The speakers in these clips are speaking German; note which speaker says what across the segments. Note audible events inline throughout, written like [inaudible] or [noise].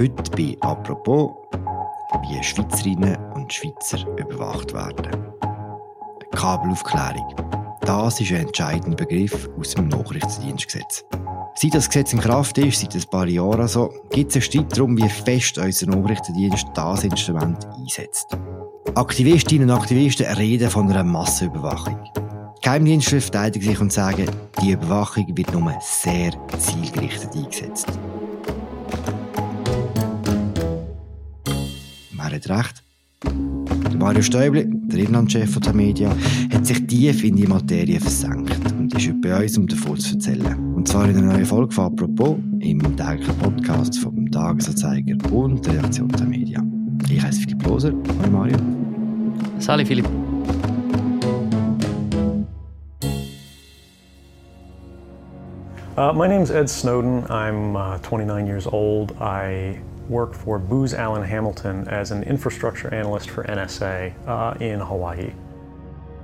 Speaker 1: Heute bei «Apropos», wie Schweizerinnen und Schweizer überwacht werden. Kabelaufklärung. Das ist ein entscheidender Begriff aus dem Nachrichtendienstgesetz. Seit das Gesetz in Kraft ist, seit ein paar Jahren so, gibt es einen Streit darum, wie fest unser Nachrichtendienst das Instrument einsetzt. Aktivistinnen und Aktivisten reden von einer Massenüberwachung. Geheimdienste verteidigen sich und sagen, die Überwachung wird nur sehr zielgerichtet eingesetzt. Wer hat recht? Mario Stäubli, der Inlandchef der Media, hat sich tief in die Materie versenkt und ist heute bei uns, um davon zu erzählen. Und zwar in einer neuen Folge von «Apropos» im täglichen Podcast vom Tagesanzeiger und der Redaktion der Media. Ich heiße Philipp Loser. Hallo Mario.
Speaker 2: Salut Philipp.
Speaker 3: Uh, my name is Ed Snowden. I'm uh, 29 years old. I work for Booz Allen Hamilton as an infrastructure analyst for NSA uh, in Hawaii.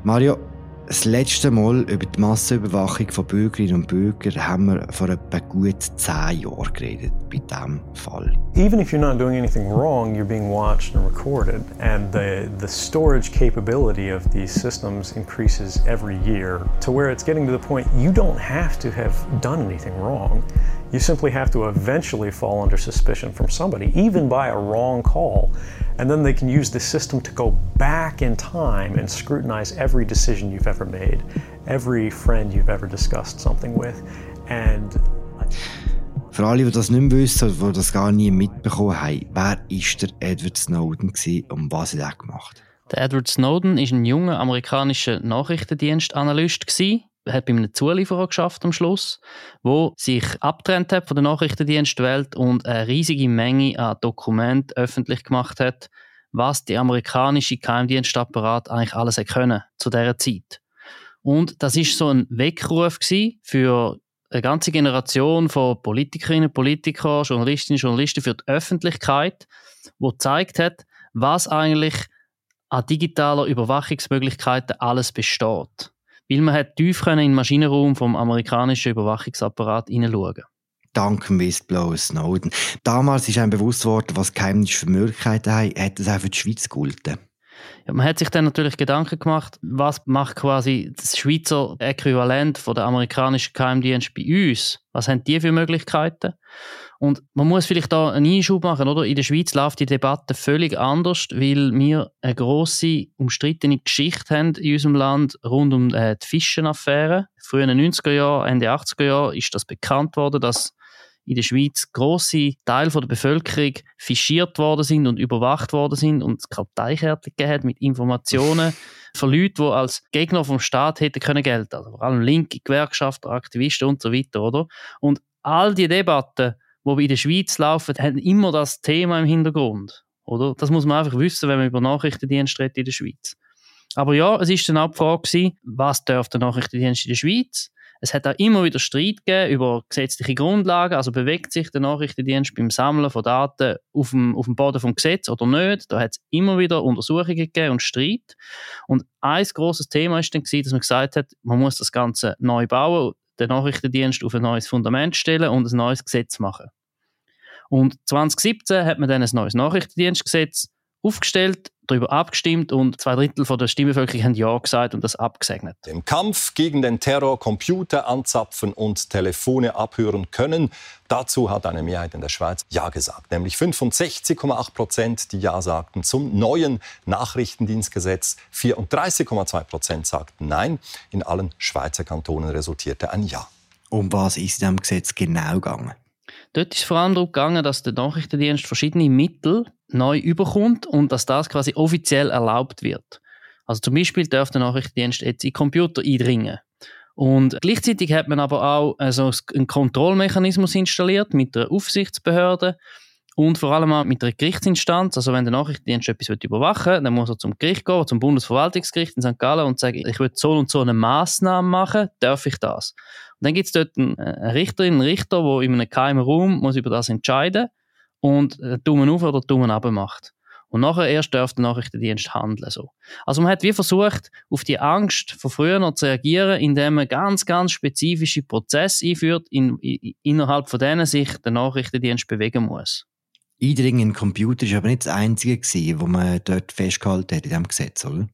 Speaker 1: Mario, Das letzte Mal über die Massenüberwachung von Bürgerinnen und Bürgern haben wir vor etwa gut zehn Jahren geredet, bei diesem Fall.
Speaker 3: Even if you're not doing anything wrong, you're being watched and recorded. And the, the storage capability of these systems increases every year to where it's getting to the point you don't have to have done anything wrong. You simply have to eventually fall under suspicion from somebody, even by a wrong call. And then they can use the system to go back in time and scrutinize every decision you've ever made, every friend you've ever discussed something with. And
Speaker 1: Für alle, die das nicht mehr wissen oder die das gar nie mitbekommen haben, wer war der Edward Snowden und was hat er gemacht?
Speaker 2: Der Edward Snowden war ein junger amerikanischer Nachrichtendienstanalyst hat bei einem Zulieferer geschafft am Schluss, wo sich abtrennt hat von der Nachrichtendienstwelt und eine riesige Menge an Dokumenten öffentlich gemacht hat, was die amerikanische Geheimdienstapparat eigentlich alles können zu dieser Zeit. Und das ist so ein Weckruf für eine ganze Generation von Politikerinnen, Politikern, Journalistinnen, Journalisten für die Öffentlichkeit, wo gezeigt hat, was eigentlich an digitaler Überwachungsmöglichkeiten alles besteht weil man hat tief in den Maschinenraum vom amerikanischen Überwachungsapparat hineinschauen
Speaker 1: Dank dem Whistleblower Snowden. Damals ist einem bewusst worden, was Geheimnisse für Möglichkeiten haben, hat das auch für die Schweiz gegolten.
Speaker 2: Ja, man hat sich dann natürlich Gedanken gemacht, was macht quasi das Schweizer Äquivalent von der amerikanischen Geheimdienst bei uns? Was haben die für Möglichkeiten? Und man muss vielleicht da einen Einschub machen, oder? In der Schweiz läuft die Debatte völlig anders, weil wir eine grosse, umstrittene Geschichte haben in unserem Land rund um äh, die Fischenaffäre. Früher in den 90er Jahren, Ende 80er Jahren ist das bekannt worden, dass in der Schweiz große Teile der Bevölkerung fischiert worden sind und überwacht worden sind und es Karteikärtchen gegeben hat mit Informationen von Leuten, die als Gegner vom Staat hätten können gelten. Also vor allem linke Gewerkschafter, Aktivisten und so weiter, oder? Und all die Debatten die in der Schweiz laufen, haben immer das Thema im Hintergrund. Oder? Das muss man einfach wissen, wenn man über Nachrichtendienst redet in der Schweiz. Aber ja, es ist dann auch die Frage, was darf der Nachrichtendienst in der Schweiz? Es hat auch immer wieder Streit gegeben über gesetzliche Grundlagen, also bewegt sich der Nachrichtendienst beim Sammeln von Daten auf dem, auf dem Boden vom Gesetz oder nicht. Da hat es immer wieder Untersuchungen gegeben und Streit. Und ein großes Thema ist dann dass man gesagt hat, man muss das Ganze neu bauen, den Nachrichtendienst auf ein neues Fundament stellen und ein neues Gesetz machen. Und 2017 hat man dann ein neues Nachrichtendienstgesetz aufgestellt, darüber abgestimmt und zwei Drittel von der Stimmbevölkerung haben Ja gesagt und das abgesegnet.
Speaker 4: Im Kampf gegen den Terror Computer anzapfen und Telefone abhören können, dazu hat eine Mehrheit in der Schweiz Ja gesagt. Nämlich 65,8 Prozent, die Ja sagten zum neuen Nachrichtendienstgesetz. 34,2 Prozent sagten Nein. In allen Schweizer Kantonen resultierte ein Ja.
Speaker 1: Um was ist in diesem Gesetz genau gegangen?
Speaker 2: Dort ist es vor allem darum gegangen, dass der Nachrichtendienst verschiedene Mittel neu überkommt und dass das quasi offiziell erlaubt wird. Also zum Beispiel darf der Nachrichtendienst jetzt in Computer eindringen. Und gleichzeitig hat man aber auch also einen Kontrollmechanismus installiert mit der Aufsichtsbehörde und vor allem auch mit der Gerichtsinstanz. Also wenn der Nachrichtendienst etwas überwachen will, dann muss er zum Gericht gehen, zum Bundesverwaltungsgericht in St. Gallen und sagen, ich will so und so eine Maßnahme machen, darf ich das? Und dann gibt es dort einen, Richterin, einen Richter, der in einem geheimen Raum muss über das entscheiden und äh, Daumen auf oder Daumen ab macht. Und nachher erst darf der Nachrichtendienst handeln. So. Also man hat wie versucht, auf die Angst von früher noch zu reagieren, indem man ganz, ganz spezifische Prozesse einführt, in, in, innerhalb von denen sich der Nachrichtendienst bewegen muss.
Speaker 1: Eindringen in den Computer war aber nicht das Einzige, gewesen, wo man dort festgehalten hat in diesem Gesetz, oder?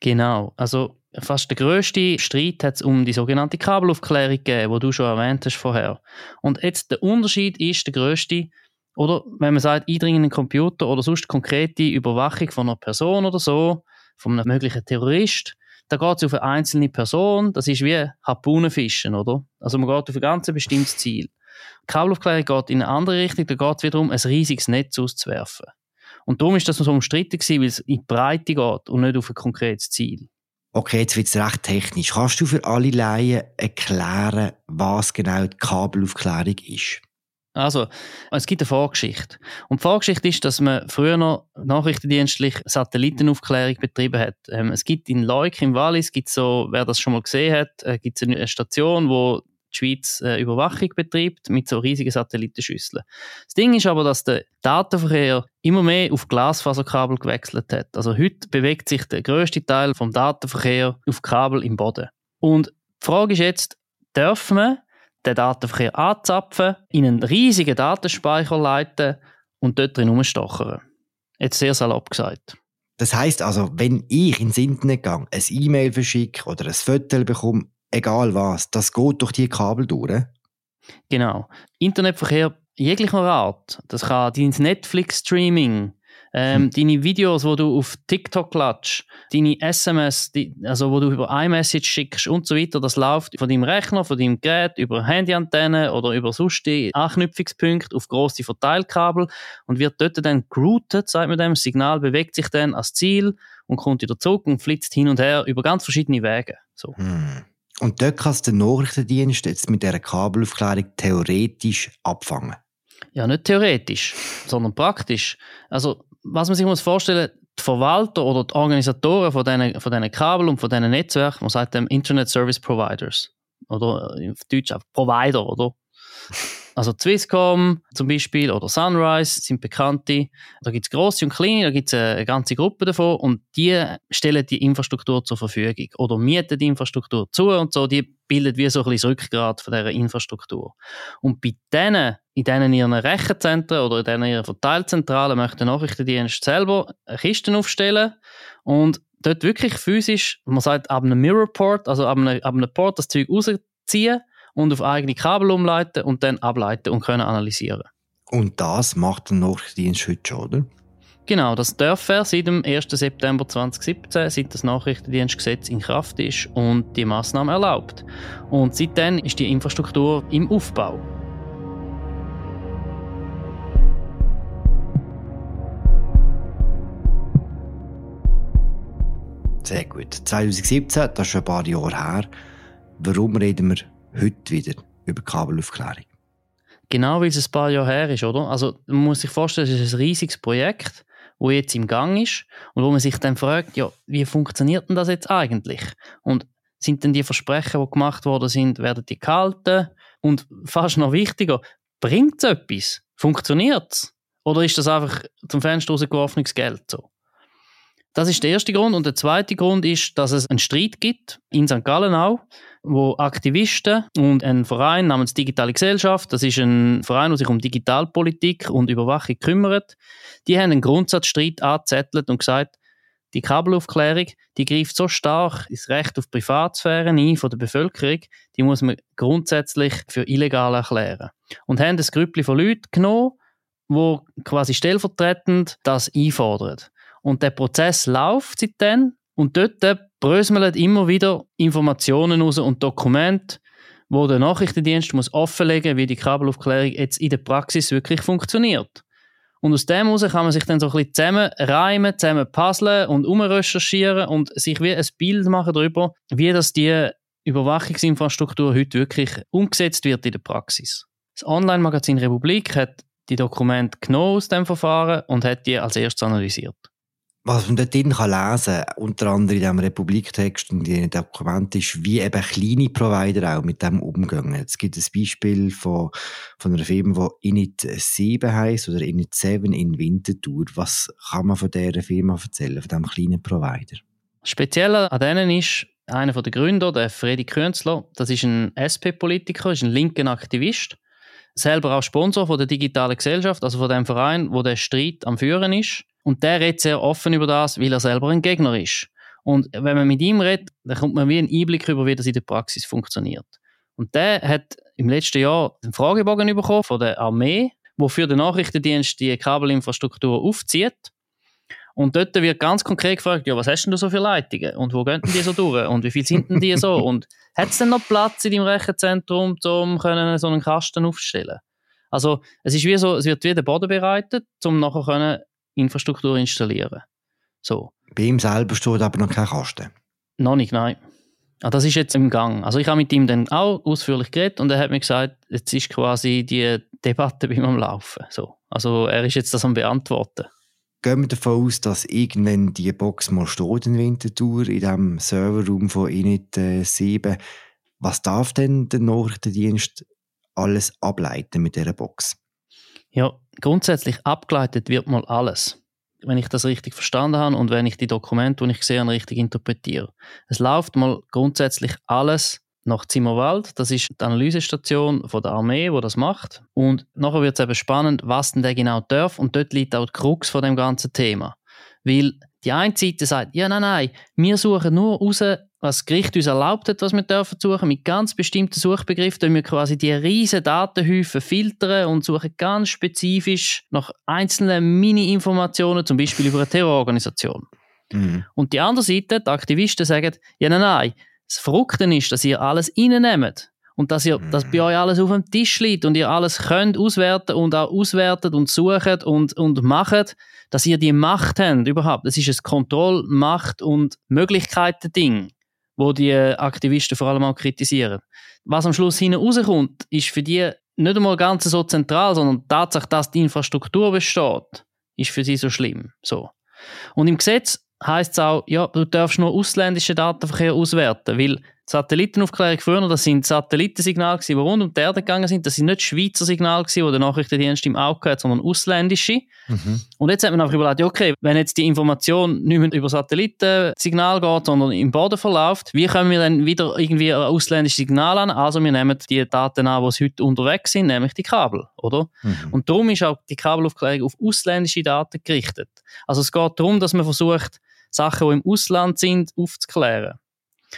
Speaker 2: Genau. Also fast der grösste Streit hat es um die sogenannte Kabelaufklärung gegeben, die du schon erwähnt hast vorher. Und jetzt der Unterschied ist der grösste, oder wenn man sagt, Eindringen in den Computer oder sonst konkrete Überwachung von einer Person oder so, von einem möglichen Terrorist, da geht es auf eine einzelne Person, das ist wie Harpunenfischen, oder? Also man geht auf ein ganz bestimmtes Ziel. Kabelaufklärung geht in eine andere Richtung, da geht es wiederum, ein riesiges Netz auszuwerfen. Und darum ist das so umstritten weil es in die Breite geht und nicht auf ein konkretes Ziel.
Speaker 1: Okay, jetzt wird es recht technisch. Kannst du für alle Laien erklären, was genau die Kabelaufklärung ist?
Speaker 2: Also, es gibt eine Vorgeschichte. Und die Vorgeschichte ist, dass man früher noch nachrichtendienstlich Satellitenaufklärung betrieben hat. Ähm, es gibt in Leuk im Wallis, gibt so, wer das schon mal gesehen hat, äh, gibt es eine Station, wo die Schweiz äh, Überwachung betreibt mit so riesigen Satellitenschüsseln. Das Ding ist aber, dass der Datenverkehr immer mehr auf Glasfaserkabel gewechselt hat. Also heute bewegt sich der größte Teil vom Datenverkehr auf Kabel im Boden. Und die Frage ist jetzt, dürfen wir den Datenverkehr anzapfen, in einen riesigen Datenspeicher leiten und dort drin rumstochern? Jetzt sehr salopp gesagt.
Speaker 1: Das heißt also, wenn ich ins Internet gehe, ein E-Mail verschicke oder ein Foto bekomme, egal was, das geht durch die Kabel durch.
Speaker 2: Genau. Internetverkehr jeglicher Art. Das kann dein Netflix-Streaming, ähm, hm. deine Videos, wo du auf TikTok klatschst, deine SMS, die, also wo du über iMessage schickst und so weiter, das läuft von deinem Rechner, von deinem Gerät über Handyantenne oder über sonstige Anknüpfungspunkte auf grosse Verteilkabel und wird dort dann geroutet, sagt man dem. Das Signal bewegt sich dann als Ziel und kommt wieder zurück und flitzt hin und her über ganz verschiedene Wege. So.
Speaker 1: Hm. Und dort kann der Nachrichtendienst jetzt mit dieser Kabelaufklärung theoretisch abfangen.
Speaker 2: Ja, nicht theoretisch, sondern praktisch. Also, was man sich muss vorstellen die Verwalter oder die Organisatoren von diesen, von diesen Kabel und von diesen Netzwerken, man sagt dem Internet Service Providers. Oder auf Deutsch auch Provider, oder? Also Swisscom zum Beispiel oder Sunrise sind bekannte. Da gibt es grosse und kleine, da gibt es eine ganze Gruppe davon und die stellen die Infrastruktur zur Verfügung oder mieten die Infrastruktur zu und so. Die bildet wie so ein bisschen das Rückgrat von dieser Infrastruktur. Und bei denen, in denen ihren Rechenzentren oder in denen ihren Verteilzentralen möchten Nachrichtendienst selber Kisten aufstellen und dort wirklich physisch, man sagt, ab einem Mirrorport, also ab einem, ab einem Port das Zeug rausziehen und auf eigene Kabel umleiten und dann ableiten und können analysieren.
Speaker 1: Und das macht der Nachrichtendienst heute schon, oder?
Speaker 2: Genau, das darf er seit dem 1. September 2017, seit das Nachrichtendienstgesetz in Kraft ist und die Maßnahme erlaubt. Und seitdem ist die Infrastruktur im Aufbau.
Speaker 1: Sehr gut. 2017, das ist schon ein paar Jahre her. Warum reden wir heute wieder über Kabelaufklärung?
Speaker 2: Genau, weil es ein paar Jahre her ist, oder? Also man muss sich vorstellen, es ist ein riesiges Projekt, wo jetzt im Gang ist und wo man sich dann fragt, ja, wie funktioniert denn das jetzt eigentlich? Und sind denn die Versprechen, die gemacht worden sind, werden die gehalten? Und fast noch wichtiger, bringt es etwas? Funktioniert es? Oder ist das einfach zum Fenster rausgeworfenes Geld so? Das ist der erste Grund. Und der zweite Grund ist, dass es einen Streit gibt in St. Gallen auch, wo Aktivisten und ein Verein namens Digitale Gesellschaft, das ist ein Verein, der sich um Digitalpolitik und Überwachung kümmert, die haben einen Grundsatzstreit angezettelt und gesagt, die Kabelaufklärung, die greift so stark ins Recht auf Privatsphäre ein von der Bevölkerung, die muss man grundsätzlich für illegal erklären. Und haben das Grüppli von Leuten genommen, wo quasi stellvertretend das einfordern. Und der Prozess läuft seitdem und dort bröseln immer wieder Informationen raus und Dokumente, wo der Nachrichtendienst muss offenlegen, wie die Kabelaufklärung jetzt in der Praxis wirklich funktioniert. Und aus dem heraus kann man sich dann so ein bisschen zusammen reimen, zusammen puzzeln und umrecherchieren und sich wie ein Bild machen darüber, wie das die Überwachungsinfrastruktur heute wirklich umgesetzt wird in der Praxis. Das Online-Magazin Republik hat die Dokumente genommen aus dem Verfahren und hat die als erstes analysiert.
Speaker 1: Was man dort drin kann lesen kann, unter anderem in diesem Republiktext und in den Dokumenten, ist, wie eben kleine Provider auch mit dem umgehen. Es gibt ein Beispiel von, von einer Firma, die Init 7 heisst oder Init 7 in Winterthur. Was kann man von dieser Firma erzählen, von diesem kleinen Provider?
Speaker 2: Speziell an denen ist einer der Gründer, der Freddy Künzler. Das ist ein SP-Politiker, ist ein linker Aktivist. selber auch Sponsor von der digitalen Gesellschaft, also von dem Verein, wo der Streit am Führen ist. Und der redet sehr offen über das, weil er selber ein Gegner ist. Und wenn man mit ihm redet, dann kommt man wie einen Einblick über, wie das in der Praxis funktioniert. Und der hat im letzten Jahr einen Fragebogen bekommen von der Armee, wofür der Nachrichtendienst die Kabelinfrastruktur aufzieht. Und dort wird ganz konkret gefragt, ja, was hast denn du so für Leitungen? Und wo gehen denn die so durch? Und wie viel sind denn die so? Und hat es denn noch Platz in deinem Rechenzentrum, um so einen Kasten aufzustellen? Also, es ist wie so, es wird wie der Boden bereitet, um nachher können Infrastruktur installieren. So.
Speaker 1: Bei ihm selber steht aber noch kein Kasten.
Speaker 2: Noch nicht, nein. Ah, das ist jetzt im Gang. Also ich habe mit ihm dann auch ausführlich geredet und er hat mir gesagt, jetzt ist quasi die Debatte bei ihm am Laufen. So. Also er ist jetzt das am Beantworten
Speaker 1: gehen wir davon aus, dass irgendwann die Box mal steht in Winterthur, in diesem Serverraum von Init äh, 7. Was darf denn der Nachrichtendienst alles ableiten mit dieser Box?
Speaker 2: Ja, grundsätzlich abgeleitet wird mal alles. Wenn ich das richtig verstanden habe und wenn ich die Dokumente, die ich habe, richtig interpretiere. Es läuft mal grundsätzlich alles nach Zimmerwald. Das ist die Analysestation von der Armee, wo das macht. Und nachher wird es eben spannend, was denn der genau darf. Und dort liegt auch die Krux von dem ganzen Thema. Weil die eine Seite sagt, ja, nein, nein, wir suchen nur raus, was das Gericht uns erlaubt hat, was wir dürfen suchen. Mit ganz bestimmten Suchbegriffen tun wir quasi die riesen Datenhäufe filtern und suchen ganz spezifisch nach einzelnen Mini-Informationen, zum Beispiel über eine Terrororganisation. Mhm. Und die andere Seite, die Aktivisten sagen, ja, nein, nein, das Verrückte ist, dass ihr alles reinnehmt und dass, ihr, dass bei euch alles auf dem Tisch liegt und ihr alles könnt auswerten und auch auswertet und sucht und, und macht, dass ihr die Macht habt überhaupt. Das ist ein Kontroll-, Macht- und Möglichkeiten-Ding, wo die Aktivisten vor allem auch kritisieren. Was am Schluss hinten rauskommt, ist für die nicht einmal ganz so zentral, sondern die Tatsache, dass die Infrastruktur besteht, ist für sie so schlimm. So. Und im Gesetz heißt es auch, ja, du darfst nur ausländischen Datenverkehr auswerten, weil Satellitenaufklärung früher, das sind Satellitensignale, die rund um die Erde gegangen sind. Das sind nicht Schweizer Signale, die der Nachrichtendienst im Auge hat, sondern ausländische. Mhm. Und jetzt hat man einfach überlegt, okay, wenn jetzt die Information nicht mehr über Satellitensignal geht, sondern im Boden verläuft, wie können wir dann wieder irgendwie ein ausländisches Signal an? Also wir nehmen die Daten an, die heute unterwegs sind, nämlich die Kabel, oder? Mhm. Und darum ist auch die Kabelaufklärung auf ausländische Daten gerichtet. Also es geht darum, dass man versucht, Sachen, die im Ausland sind, aufzuklären.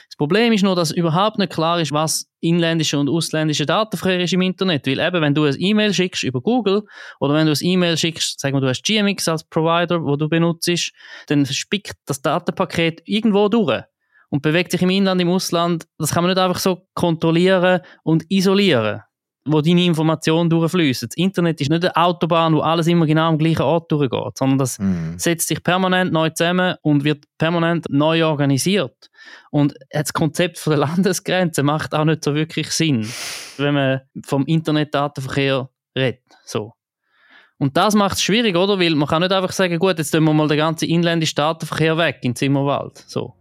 Speaker 2: Das Problem ist nur, dass überhaupt nicht klar ist, was inländische und ausländische Datenverkehr ist im Internet. Weil eben, wenn du ein E-Mail schickst über Google oder wenn du ein E-Mail schickst, sagen wir, du hast GMX als Provider, wo du benutzt, dann spickt das Datenpaket irgendwo durch und bewegt sich im Inland, im Ausland. Das kann man nicht einfach so kontrollieren und isolieren wo deine Informationen durchfließen. Das Internet ist nicht eine Autobahn, wo alles immer genau am gleichen Ort durchgeht, sondern das mhm. setzt sich permanent neu zusammen und wird permanent neu organisiert. Und das Konzept von der [laughs] Landesgrenze macht auch nicht so wirklich Sinn, wenn man vom Internetdatenverkehr redet. So. Und das macht es schwierig, oder? Weil man kann nicht einfach sagen, gut, jetzt tun wir mal den ganzen inländischen Datenverkehr weg in Zimmerwald. So.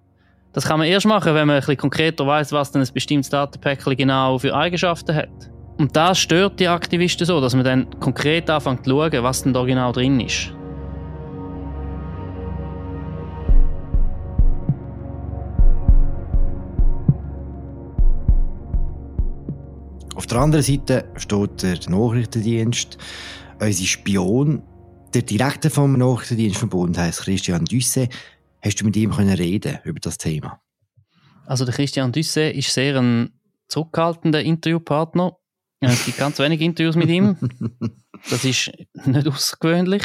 Speaker 2: Das kann man erst machen, wenn man ein bisschen konkreter weiß, was denn ein bestimmtes Datenpäckchen genau für Eigenschaften hat. Und das stört die Aktivisten so, dass man dann konkret anfängt zu schauen, was denn da genau drin ist.
Speaker 1: Auf der anderen Seite steht der Nachrichtendienst, unser Spion, der Direktor vom Nachrichtendienst vom Bund heißt Christian Düsse. Hast du mit ihm können reden über das Thema?
Speaker 2: Also der Christian Düsse ist sehr ein zurückhaltender Interviewpartner es gibt ganz wenige Interviews mit ihm. Das ist nicht außergewöhnlich.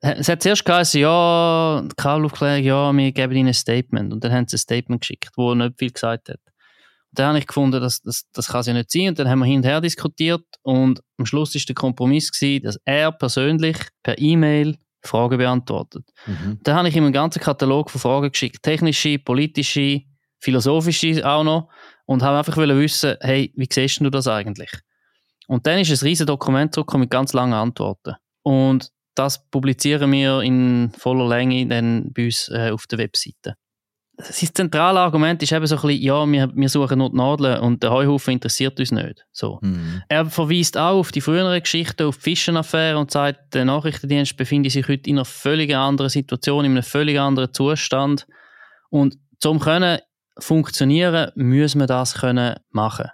Speaker 2: Es hat zuerst geheißen, ja, Kabelaufklärung, ja, wir geben ihnen ein Statement. Und dann haben sie ein Statement geschickt, wo nicht viel gesagt hat. Und dann habe ich gefunden, das, das, das kann es ja nicht sein. Und dann haben wir hin und her diskutiert. Und am Schluss ist der Kompromiss gewesen, dass er persönlich per E-Mail Fragen beantwortet. Mhm. Dann habe ich ihm einen ganzen Katalog von Fragen geschickt. Technische, politische, philosophische auch noch. Und habe einfach wissen, hey, wie siehst du das eigentlich? Und dann ist ein riesiges Dokument zurückgekommen mit ganz langen Antworten. Und das publizieren wir in voller Länge dann bei uns äh, auf der Webseite. Sein zentrale Argument ist eben so ein bisschen, ja, wir, wir suchen nur die Nadeln und der Heuhaufen interessiert uns nicht. So. Mhm. Er verweist auch auf die früheren Geschichten, auf die Fischenaffäre und sagt, der Nachrichtendienst befindet sich heute in einer völlig anderen Situation, in einem völlig anderen Zustand. Und zum können funktionieren, müssen wir das können machen.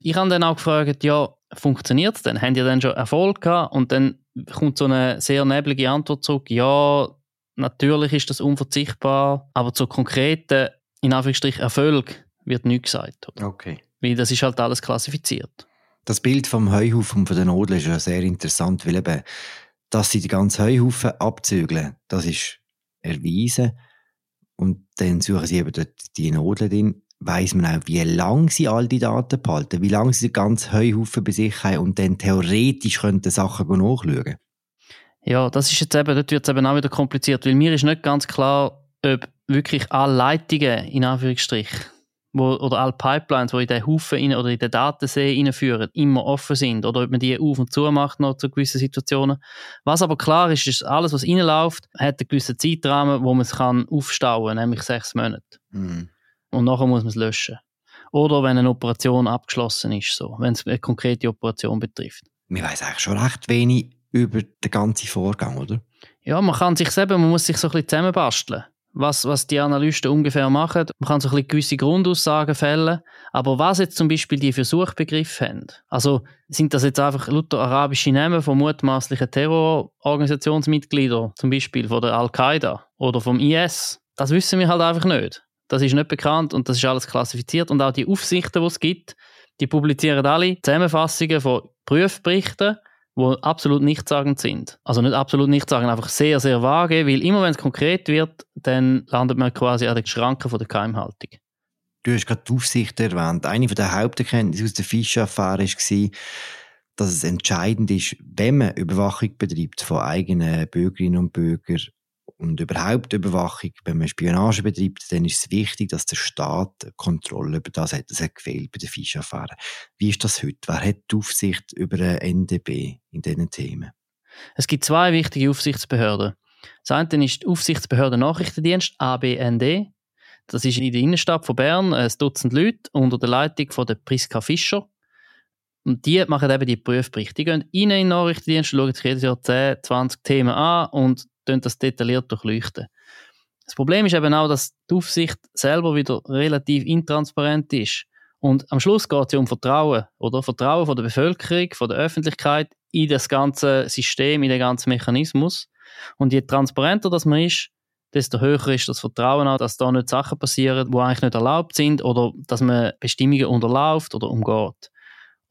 Speaker 2: Ich habe dann auch gefragt, ja, funktioniert es denn? Haben die dann schon Erfolg gehabt? Und dann kommt so eine sehr neblige Antwort zurück, ja, natürlich ist das unverzichtbar, aber zur konkreten, in Anführungsstrich, Erfolg wird nichts gesagt. Oder?
Speaker 1: Okay.
Speaker 2: Weil das ist halt alles klassifiziert.
Speaker 1: Das Bild vom Heuhaufen von den Nodeln ist ja sehr interessant, weil eben, dass sie die ganzen Heuhaufen abzügeln, das ist erwiesen. Und dann suchen sie eben dort die Nodeln drin. Weiss man auch, wie lange sie all die Daten behalten, wie lange sie den ganzen Heuhaufen bei sich haben und dann theoretisch könnten Sachen nachschauen.
Speaker 2: Ja, das ist jetzt eben, dort wird es eben auch wieder kompliziert, weil mir ist nicht ganz klar, ob wirklich alle Leitungen, in Anführungsstrichen, wo, oder alle Pipelines, die in den Haufen rein, oder in den Datensee hineinführen, immer offen sind oder ob man die auf und zu macht noch zu gewissen Situationen. Was aber klar ist, ist, alles, was reinläuft, hat einen gewissen Zeitrahmen, wo man es kann aufstauen kann, nämlich sechs Monate. Mhm. Und nachher muss man es löschen. Oder wenn eine Operation abgeschlossen ist, so, wenn es eine konkrete Operation betrifft.
Speaker 1: Man weiß eigentlich schon recht wenig über den ganzen Vorgang, oder?
Speaker 2: Ja, man kann sich selber, man muss sich so ein bisschen zusammenbasteln was, was die Analysten ungefähr machen. Man kann so ein bisschen gewisse Grundaussagen fällen. Aber was jetzt zum Beispiel die für Suchbegriffe haben, also sind das jetzt einfach lauter arabische Namen von mutmaßlichen Terrororganisationsmitgliedern, zum Beispiel von der Al-Qaida oder vom IS? Das wissen wir halt einfach nicht. Das ist nicht bekannt und das ist alles klassifiziert. Und auch die Aufsichten, die es gibt, die publizieren alle Zusammenfassungen von Prüfberichten die absolut nichtssagend sind. Also nicht absolut nichtssagend, einfach sehr, sehr vage, weil immer wenn es konkret wird, dann landet man quasi an den Schranken der Geheimhaltung.
Speaker 1: Du hast gerade die Aufsicht erwähnt. Eine der Haupterkenntnisse aus der Fischer-Affäre war, dass es entscheidend ist, wenn man Überwachung betreibt von eigenen Bürgerinnen und Bürgern und überhaupt Überwachung, wenn man Spionage betreibt, dann ist es wichtig, dass der Staat Kontrolle über das hat. Das hat gefehlt bei der Fisch-Affäre. Wie ist das heute? Wer hat die Aufsicht über den NDB in diesen Themen?
Speaker 2: Es gibt zwei wichtige Aufsichtsbehörden. Das eine ist die Aufsichtsbehörde Nachrichtendienst, ABND. Das ist in der Innenstadt von Bern ein Dutzend Leute unter der Leitung von der Priska Fischer. Und die machen eben die Prüfberichte. Die gehen rein in den Nachrichtendienst, schauen sich jedes Jahr 10, 20 Themen an und das detailliert durchleuchten. Das Problem ist eben auch, dass die Aufsicht selber wieder relativ intransparent ist. Und am Schluss geht es ja um Vertrauen, oder? Vertrauen von der Bevölkerung, von der Öffentlichkeit in das ganze System, in den ganzen Mechanismus. Und je transparenter das man ist, desto höher ist das Vertrauen auch, dass da nicht Sachen passieren, die eigentlich nicht erlaubt sind oder dass man Bestimmungen unterläuft oder umgeht.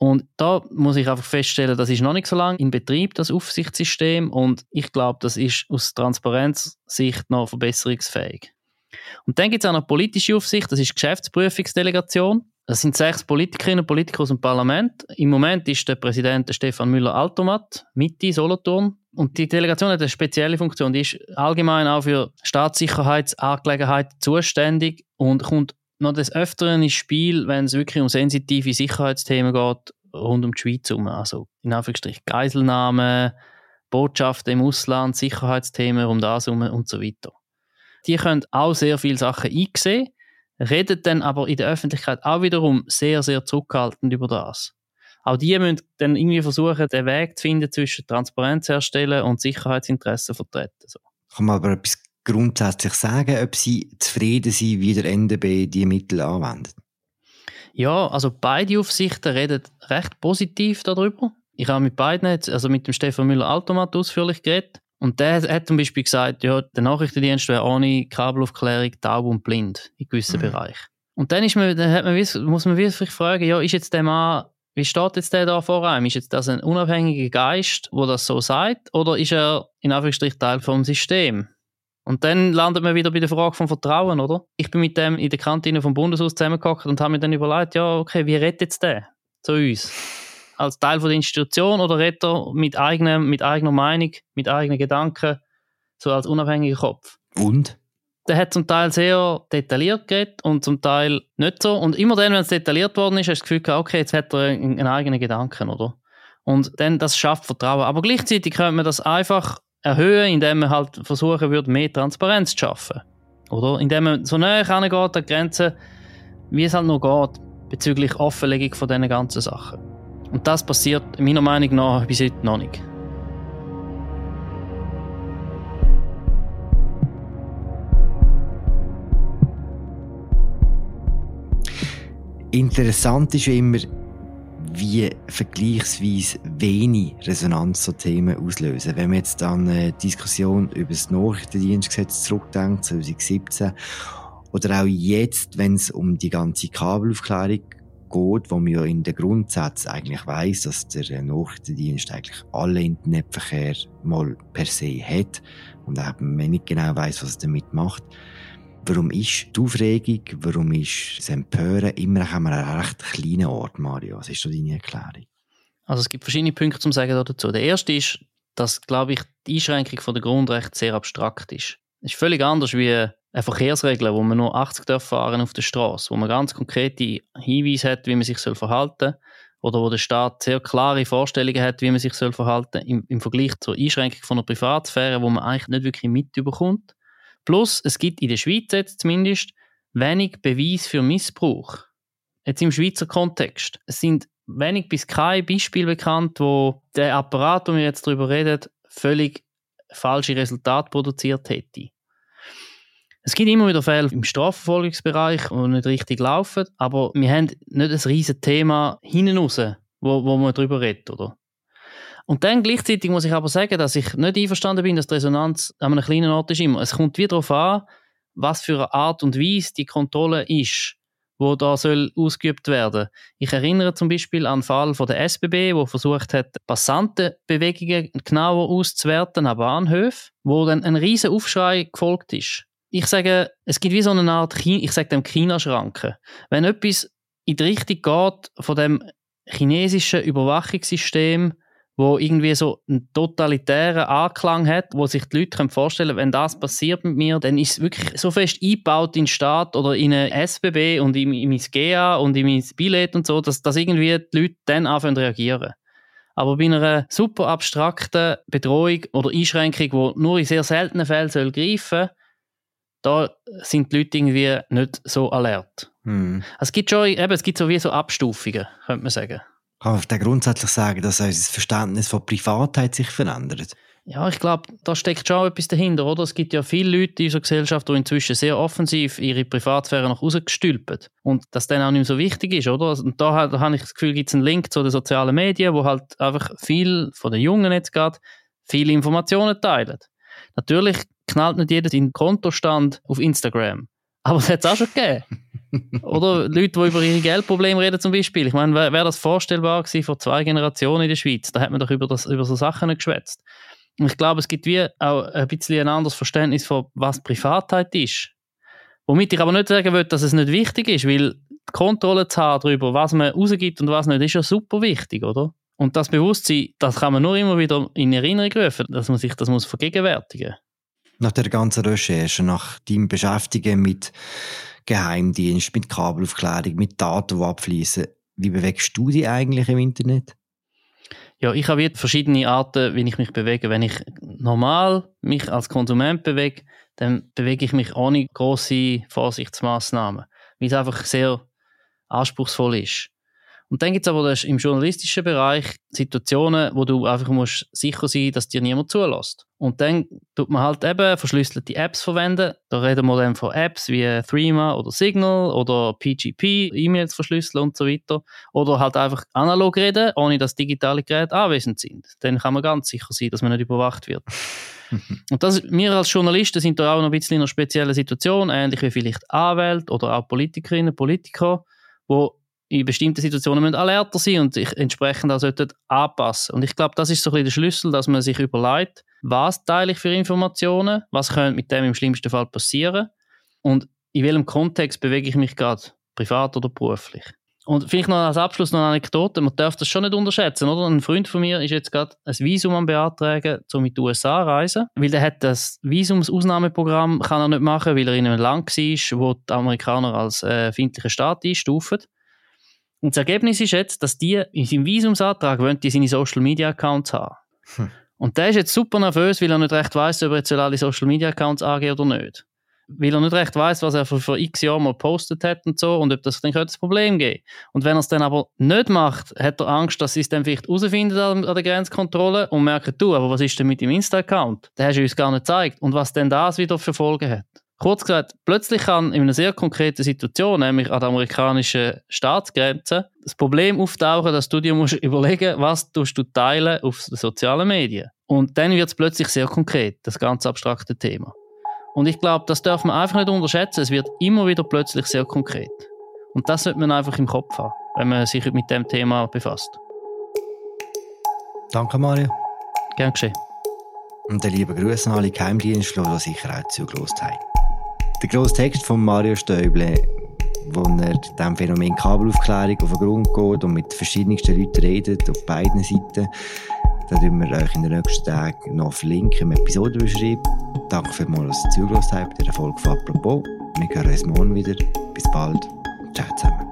Speaker 2: Und da muss ich einfach feststellen, das ist noch nicht so lange in Betrieb, das Aufsichtssystem. Und ich glaube, das ist aus Transparenzsicht noch verbesserungsfähig. Und dann gibt es auch noch politische Aufsicht, das ist die Geschäftsprüfungsdelegation. Das sind sechs Politikerinnen und Politiker aus dem Parlament. Im Moment ist der Präsident Stefan Müller-Altomat, Mitte, Solothurn. Und die Delegation hat eine spezielle Funktion. Die ist allgemein auch für Staatssicherheitsangelegenheiten zuständig und kommt noch des Öfteren ins Spiel, wenn es wirklich um sensitive Sicherheitsthemen geht, rund um die Schweiz herum. Also in Anführungsstrichen Geiselnahmen, Botschaften im Ausland, Sicherheitsthemen um das herum und so weiter. Die können auch sehr viele Sachen einsehen, reden dann aber in der Öffentlichkeit auch wiederum sehr, sehr zurückhaltend über das. Auch die müssen dann irgendwie versuchen, den Weg zu finden zwischen Transparenz herstellen und Sicherheitsinteressen vertreten. So.
Speaker 1: Kann man aber etwas grundsätzlich sagen, ob sie zufrieden sind, wie der NDB die Mittel anwendet?
Speaker 2: Ja, also beide Aufsichten reden recht positiv darüber. Ich habe mit beiden, also mit dem Stefan Müller-Automat ausführlich geredet. Und der hat zum Beispiel gesagt, ja, der Nachrichtendienst wäre ohne Kabelaufklärung taub und blind in gewissen mhm. Bereichen. Und dann, ist man, dann hat man, muss man wirklich fragen, ja, ist jetzt der Mann, wie steht jetzt der da vor einem? Ist jetzt das ein unabhängiger Geist, der das so sagt, oder ist er in Anführungsstrichen Teil vom System? Und dann landet man wieder bei der Frage vom Vertrauen, oder? Ich bin mit dem in der Kantine vom Bundeshaus zusammengehockt und habe mir dann überlegt, ja, okay, wie rettet jetzt der zu uns? Als Teil von der Institution oder rettet er mit, eigenem, mit eigener Meinung, mit eigenen Gedanken, so als unabhängiger Kopf?
Speaker 1: Und?
Speaker 2: Der hat zum Teil sehr detailliert geredet und zum Teil nicht so. Und immer dann, wenn es detailliert worden ist, hast du das Gefühl, okay, jetzt hat er einen, einen eigenen Gedanken, oder? Und dann, das schafft Vertrauen. Aber gleichzeitig könnte man das einfach erhöhen, indem man halt versuchen würde, mehr Transparenz zu schaffen. Oder? Indem man so näher angeht an die Grenzen, wie es halt noch geht, bezüglich Offenlegung von diesen ganzen Sachen. Und das passiert meiner Meinung nach bis heute noch nicht.
Speaker 1: Interessant ist immer, wie vergleichsweise wenig Resonanz so Themen auslösen. Wenn man jetzt an eine Diskussion über das Nachrichtendienstgesetz zurückdenkt, 2017, oder auch jetzt, wenn es um die ganze Kabelaufklärung geht, wo man ja in den Grundsätzen eigentlich weiß, dass der Nachrichtendienst eigentlich alle Internetverkehr mal per se hat und auch man nicht genau weiß, was er damit macht. Warum ist die Aufregung, warum ist das Empören immer an einem recht kleinen Ort, Mario? Was ist da deine Erklärung?
Speaker 2: Also es gibt verschiedene Punkte zum Sagen dazu. Der erste ist, dass, glaube ich, die Einschränkung der Grundrechte sehr abstrakt ist. Es ist völlig anders wie eine Verkehrsregel, wo man nur 80 darf fahren auf der Straße, wo man ganz konkrete Hinweise hat, wie man sich verhalten soll oder wo der Staat sehr klare Vorstellungen hat, wie man sich verhalten soll im, im Vergleich zur Einschränkung von der Privatsphäre, wo man eigentlich nicht wirklich mitbekommt. Plus, es gibt in der Schweiz jetzt zumindest wenig Beweis für Missbrauch. Jetzt im Schweizer Kontext. Es sind wenig bis kein Beispiel bekannt, wo der Apparat, wo wir jetzt darüber reden, völlig falsche Resultate produziert hätte. Es gibt immer wieder Fälle im Strafverfolgungsbereich, die nicht richtig laufen, aber wir haben nicht ein riesiges Thema hinten raus, wo, wo man darüber redet, oder? Und dann gleichzeitig muss ich aber sagen, dass ich nicht einverstanden bin, dass die Resonanz an einem kleinen Ort ist immer. Es kommt wieder darauf an, was für eine Art und Weise die Kontrolle ist, wo da soll ausgeübt werden. Ich erinnere zum Beispiel an den Fall von der SBB, wo versucht hat, Passantenbewegungen genauer auszuwerten an Bahnhöfen, wo dann ein riesen Aufschrei gefolgt ist. Ich sage, es gibt wie so eine Art, ich sage dem China-Schranke. Wenn etwas in die Richtung geht von dem chinesischen Überwachungssystem, wo irgendwie so einen totalitären Anklang hat, wo sich die Leute vorstellen können, wenn das passiert mit mir, dann ist es wirklich so fest eingebaut in den Staat oder in eine SBB und in, in mein GA und in mein Billett und so, dass, dass irgendwie die Leute dann anfangen zu reagieren. Aber bei einer super abstrakten Bedrohung oder Einschränkung, die nur in sehr seltenen Fällen soll greifen da sind die Leute irgendwie nicht so alert. Hm. Es gibt schon, eben, es gibt so wie so Abstufungen, könnte man sagen.
Speaker 1: Kann man grundsätzlich sagen, dass unser Verständnis von Privatheit sich verändert?
Speaker 2: Ja, ich glaube, da steckt schon etwas dahinter, oder? Es gibt ja viele Leute in unserer Gesellschaft, die inzwischen sehr offensiv ihre Privatsphäre nach außen gestülpen. Und das dann auch nicht mehr so wichtig ist, oder? Und da, da habe ich das Gefühl, gibt es einen Link zu den sozialen Medien, wo halt einfach viel von den Jungen jetzt gerade viele Informationen teilen. Natürlich knallt nicht jeder seinen Kontostand auf Instagram. Aber das hat es auch schon gegeben. Oder Leute, die über ihre Geldprobleme reden zum Beispiel. Ich meine, wäre wär das vorstellbar gewesen vor zwei Generationen in der Schweiz? Da hat man doch über, das, über so Sachen geschwätzt. Und ich glaube, es gibt wie auch ein bisschen ein anderes Verständnis von, was Privatheit ist. Womit ich aber nicht sagen will, dass es nicht wichtig ist, weil die Kontrolle zu haben darüber, was man rausgibt und was nicht, ist ja super wichtig, oder? Und das Bewusstsein, das kann man nur immer wieder in Erinnerung rufen, dass man sich das muss vergegenwärtigen
Speaker 1: Nach der ganzen Recherche, nach deinem Beschäftigen mit Geheimdienst, mit Kabelaufklärung, mit Daten, die abfließen. Wie bewegst du dich eigentlich im Internet?
Speaker 2: Ja, ich habe verschiedene Arten, wie ich mich bewege. Wenn ich normal mich als Konsument bewege, dann bewege ich mich ohne große Vorsichtsmaßnahmen, weil es einfach sehr anspruchsvoll ist. Und dann gibt es aber im journalistischen Bereich Situationen, wo du einfach musst sicher sein dass dir niemand zulässt. Und dann tut man halt eben verschlüsselte Apps verwenden. Da reden wir dann von Apps wie Threema oder Signal oder PGP, E-Mails verschlüsseln und so weiter. Oder halt einfach analog reden, ohne dass digitale Geräte anwesend sind. Dann kann man ganz sicher sein, dass man nicht überwacht wird. [laughs] und das, wir als Journalisten sind da auch noch ein bisschen in einer speziellen Situation, ähnlich wie vielleicht Anwälte oder auch Politikerinnen, Politiker, wo in bestimmten Situationen müssen alerter sein und sich entsprechend auch anpassen. Und ich glaube, das ist so ein bisschen der Schlüssel, dass man sich überlegt, was teile ich für Informationen, was könnte mit dem im schlimmsten Fall passieren und in welchem Kontext bewege ich mich gerade, privat oder beruflich. Und vielleicht noch als Abschluss noch eine Anekdote, man darf das schon nicht unterschätzen, oder? Ein Freund von mir ist jetzt gerade ein Visum am beantragen, um in die USA zu reisen, weil er hat das Visumsausnahmeprogramm kann er nicht machen, weil er in einem Land war, wo die Amerikaner als äh, feindlichen Staat einstufen. Und das Ergebnis ist jetzt, dass die in seinem Visumsantrag wollen, die seine Social Media Accounts haben. Hm. Und der ist jetzt super nervös, weil er nicht recht weiß, ob er jetzt alle Social Media Accounts angehen oder nicht. Weil er nicht recht weiß, was er für, für x Jahre mal postet hat und so und ob das dann könnte ein Problem geben. Und wenn er es dann aber nicht macht, hat er Angst, dass sie es dann vielleicht herausfinden an, an der Grenzkontrolle und merken, du, aber was ist denn mit dem Insta-Account? Den hast du uns gar nicht gezeigt. Und was denn das wieder für Folgen hat. Kurz gesagt, plötzlich kann in einer sehr konkreten Situation, nämlich an der amerikanischen Staatsgrenze, das Problem auftauchen, dass du dir musst [laughs] überlegen was tust du teilen auf sozialen Medien. Und dann wird es plötzlich sehr konkret, das ganz abstrakte Thema. Und ich glaube, das darf man einfach nicht unterschätzen. Es wird immer wieder plötzlich sehr konkret. Und das sollte man einfach im Kopf haben, wenn man sich mit dem Thema befasst.
Speaker 1: Danke, Mario.
Speaker 2: Gern geschehen.
Speaker 1: Und der liebe Grüße an alle Geheimdienste, die sicher auch zugelost haben. Der grosse Text von Mario Stäuble, wo er dem Phänomen Kabelaufklärung auf den Grund geht und mit verschiedensten Leuten redet, auf beiden Seiten, da werden wir euch in den nächsten Tagen noch verlinken im Episodenbeschrieb. Danke mal, dass ihr zugelassen habt, der Erfolg von Apropos. Wir hören uns morgen wieder. Bis bald. Ciao zusammen.